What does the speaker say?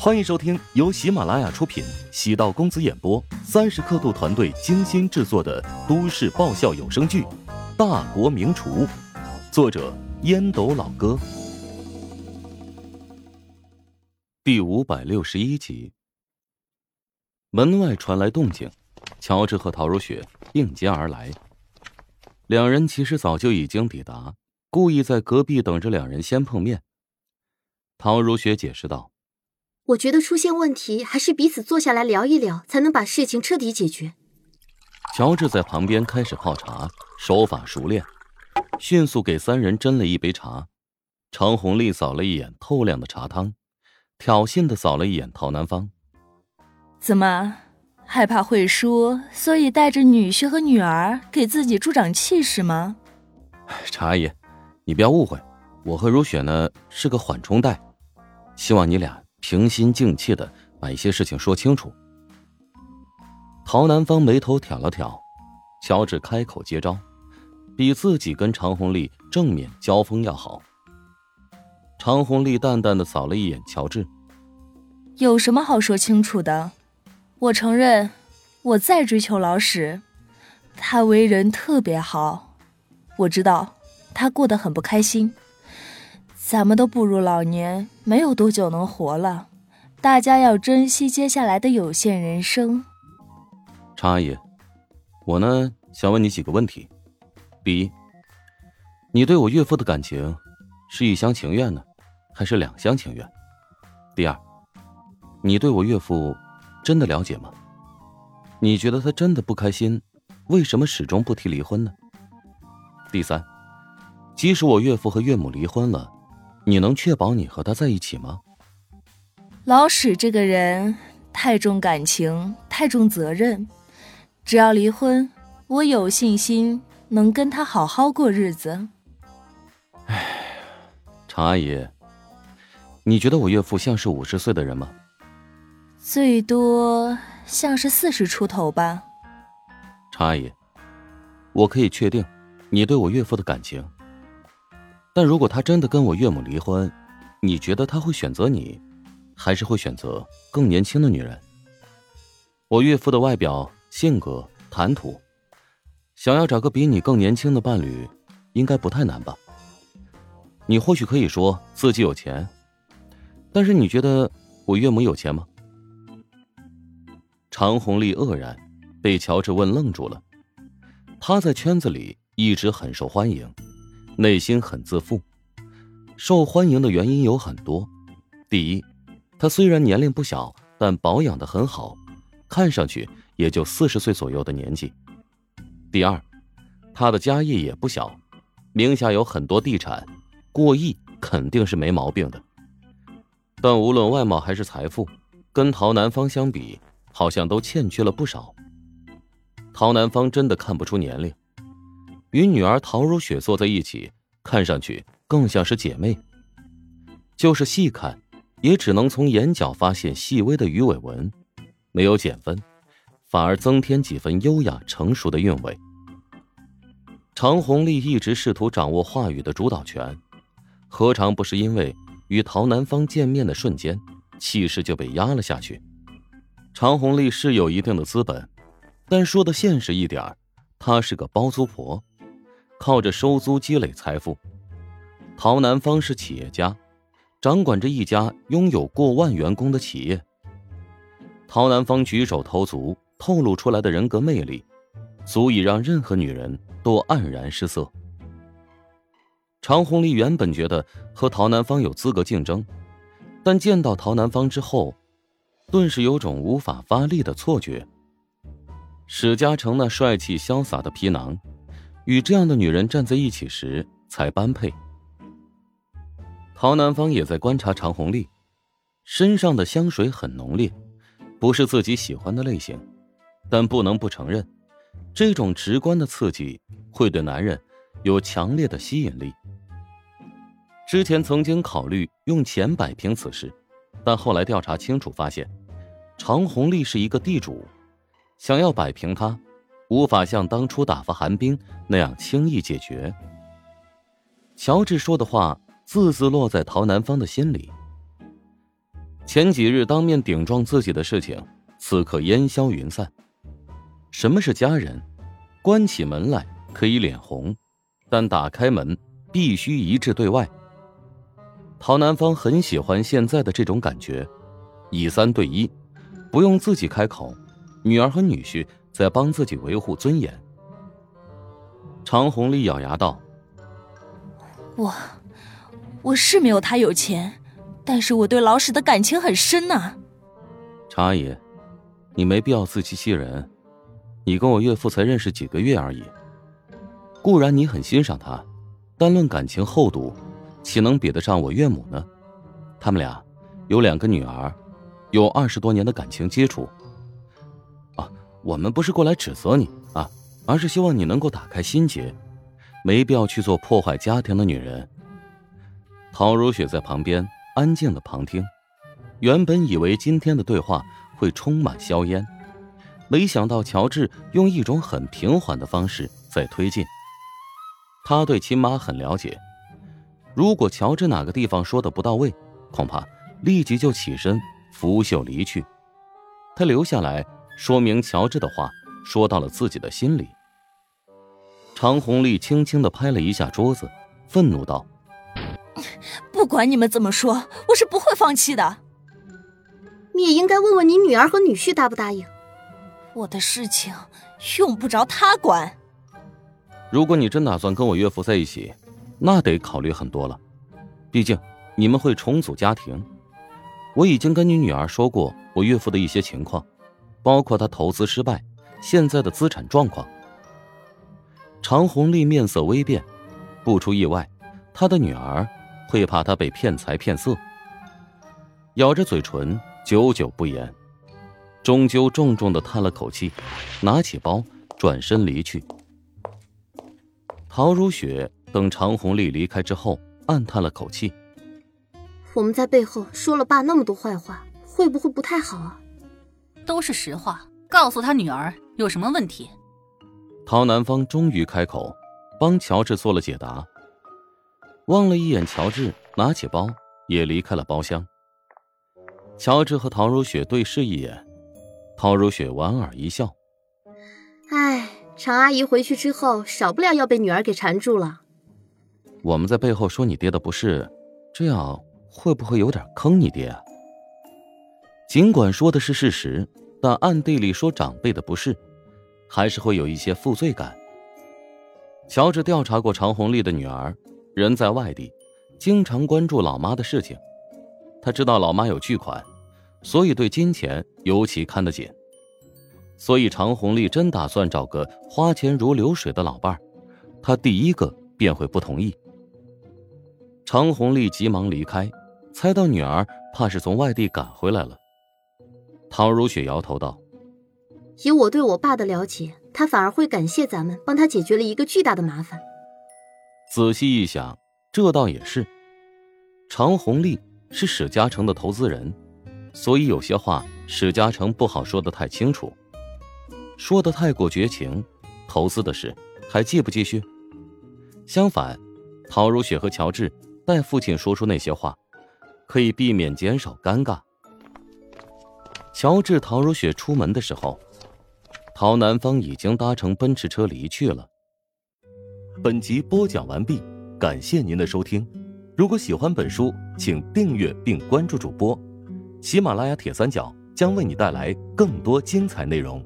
欢迎收听由喜马拉雅出品、喜道公子演播、三十刻度团队精心制作的都市爆笑有声剧《大国名厨》，作者烟斗老哥，第五百六十一集。门外传来动静，乔治和陶如雪并肩而来。两人其实早就已经抵达，故意在隔壁等着两人先碰面。陶如雪解释道。我觉得出现问题，还是彼此坐下来聊一聊，才能把事情彻底解决。乔治在旁边开始泡茶，手法熟练，迅速给三人斟了一杯茶。常红丽扫了一眼透亮的茶汤，挑衅的扫了一眼陶南方。怎么，害怕会输，所以带着女婿和女儿给自己助长气势吗？茶姨，你不要误会，我和如雪呢是个缓冲带，希望你俩。平心静气的把一些事情说清楚。陶南方眉头挑了挑，乔治开口接招，比自己跟常红丽正面交锋要好。常红丽淡淡的扫了一眼乔治，有什么好说清楚的？我承认，我在追求老史，他为人特别好，我知道他过得很不开心。咱们都步入老年，没有多久能活了，大家要珍惜接下来的有限人生。常阿姨，我呢想问你几个问题：第一，你对我岳父的感情是一厢情愿呢，还是两厢情愿？第二，你对我岳父真的了解吗？你觉得他真的不开心，为什么始终不提离婚呢？第三，即使我岳父和岳母离婚了。你能确保你和他在一起吗？老史这个人太重感情，太重责任。只要离婚，我有信心能跟他好好过日子。哎，常阿姨，你觉得我岳父像是五十岁的人吗？最多像是四十出头吧。常阿姨，我可以确定你对我岳父的感情。但如果他真的跟我岳母离婚，你觉得他会选择你，还是会选择更年轻的女人？我岳父的外表、性格、谈吐，想要找个比你更年轻的伴侣，应该不太难吧？你或许可以说自己有钱，但是你觉得我岳母有钱吗？常红丽愕然，被乔治问愣住了。他在圈子里一直很受欢迎。内心很自负，受欢迎的原因有很多。第一，他虽然年龄不小，但保养的很好，看上去也就四十岁左右的年纪。第二，他的家业也不小，名下有很多地产，过亿肯定是没毛病的。但无论外貌还是财富，跟陶南方相比，好像都欠缺了不少。陶南方真的看不出年龄。与女儿陶如雪坐在一起，看上去更像是姐妹。就是细看，也只能从眼角发现细微的鱼尾纹，没有减分，反而增添几分优雅成熟的韵味。常红丽一直试图掌握话语的主导权，何尝不是因为与陶南方见面的瞬间，气势就被压了下去？常红丽是有一定的资本，但说的现实一点她是个包租婆。靠着收租积累财富，陶南方是企业家，掌管着一家拥有过万员工的企业。陶南方举手投足透露出来的人格魅力，足以让任何女人都黯然失色。常红丽原本觉得和陶南方有资格竞争，但见到陶南方之后，顿时有种无法发力的错觉。史嘉诚那帅气潇洒的皮囊。与这样的女人站在一起时才般配。陶南方也在观察常红丽，身上的香水很浓烈，不是自己喜欢的类型，但不能不承认，这种直观的刺激会对男人有强烈的吸引力。之前曾经考虑用钱摆平此事，但后来调查清楚发现，常红丽是一个地主，想要摆平她。无法像当初打发韩冰那样轻易解决。乔治说的话字字落在陶南方的心里。前几日当面顶撞自己的事情，此刻烟消云散。什么是家人？关起门来可以脸红，但打开门必须一致对外。陶南方很喜欢现在的这种感觉，以三对一，不用自己开口，女儿和女婿在帮自己维护尊严。常红丽咬牙道：“我，我是没有他有钱，但是我对老史的感情很深呐。”常阿姨，你没必要自欺欺人。你跟我岳父才认识几个月而已，固然你很欣赏他，但论感情厚度，岂能比得上我岳母呢？他们俩有两个女儿，有二十多年的感情基础。我们不是过来指责你啊，而是希望你能够打开心结，没必要去做破坏家庭的女人。陶如雪在旁边安静的旁听，原本以为今天的对话会充满硝烟。没想到乔治用一种很平缓的方式在推进。他对亲妈很了解，如果乔治哪个地方说的不到位，恐怕立即就起身拂袖离去。他留下来说明乔治的话说到了自己的心里。常红丽轻轻的拍了一下桌子，愤怒道：“不管你们怎么说，我是不会放弃的。你也应该问问你女儿和女婿答不答应。”我的事情用不着他管。如果你真打算跟我岳父在一起，那得考虑很多了。毕竟你们会重组家庭。我已经跟你女儿说过我岳父的一些情况，包括他投资失败，现在的资产状况。常红丽面色微变，不出意外，她的女儿会怕他被骗财骗色。咬着嘴唇，久久不言。终究重重的叹了口气，拿起包转身离去。陶如雪等常红丽离开之后，暗叹了口气：“我们在背后说了爸那么多坏话，会不会不太好啊？”都是实话，告诉他女儿有什么问题。陶南方终于开口，帮乔治做了解答。望了一眼乔治，拿起包也离开了包厢。乔治和陶如雪对视一眼。陶如雪莞尔一笑，唉，常阿姨回去之后，少不了要被女儿给缠住了。我们在背后说你爹的不是，这样会不会有点坑你爹啊？尽管说的是事实，但暗地里说长辈的不是，还是会有一些负罪感。乔治调查过常红丽的女儿，人在外地，经常关注老妈的事情，他知道老妈有巨款。所以对金钱尤其看得紧，所以常红丽真打算找个花钱如流水的老伴儿，他第一个便会不同意。常红丽急忙离开，猜到女儿怕是从外地赶回来了。陶如雪摇头道：“以我对我爸的了解，他反而会感谢咱们帮他解决了一个巨大的麻烦。”仔细一想，这倒也是。常红丽是史嘉诚的投资人。所以有些话史嘉诚不好说的太清楚，说的太过绝情，投资的事还继不继续？相反，陶如雪和乔治代父亲说出那些话，可以避免减少尴尬。乔治、陶如雪出门的时候，陶南方已经搭乘奔驰车离去了。本集播讲完毕，感谢您的收听。如果喜欢本书，请订阅并关注主播。喜马拉雅铁三角将为你带来更多精彩内容。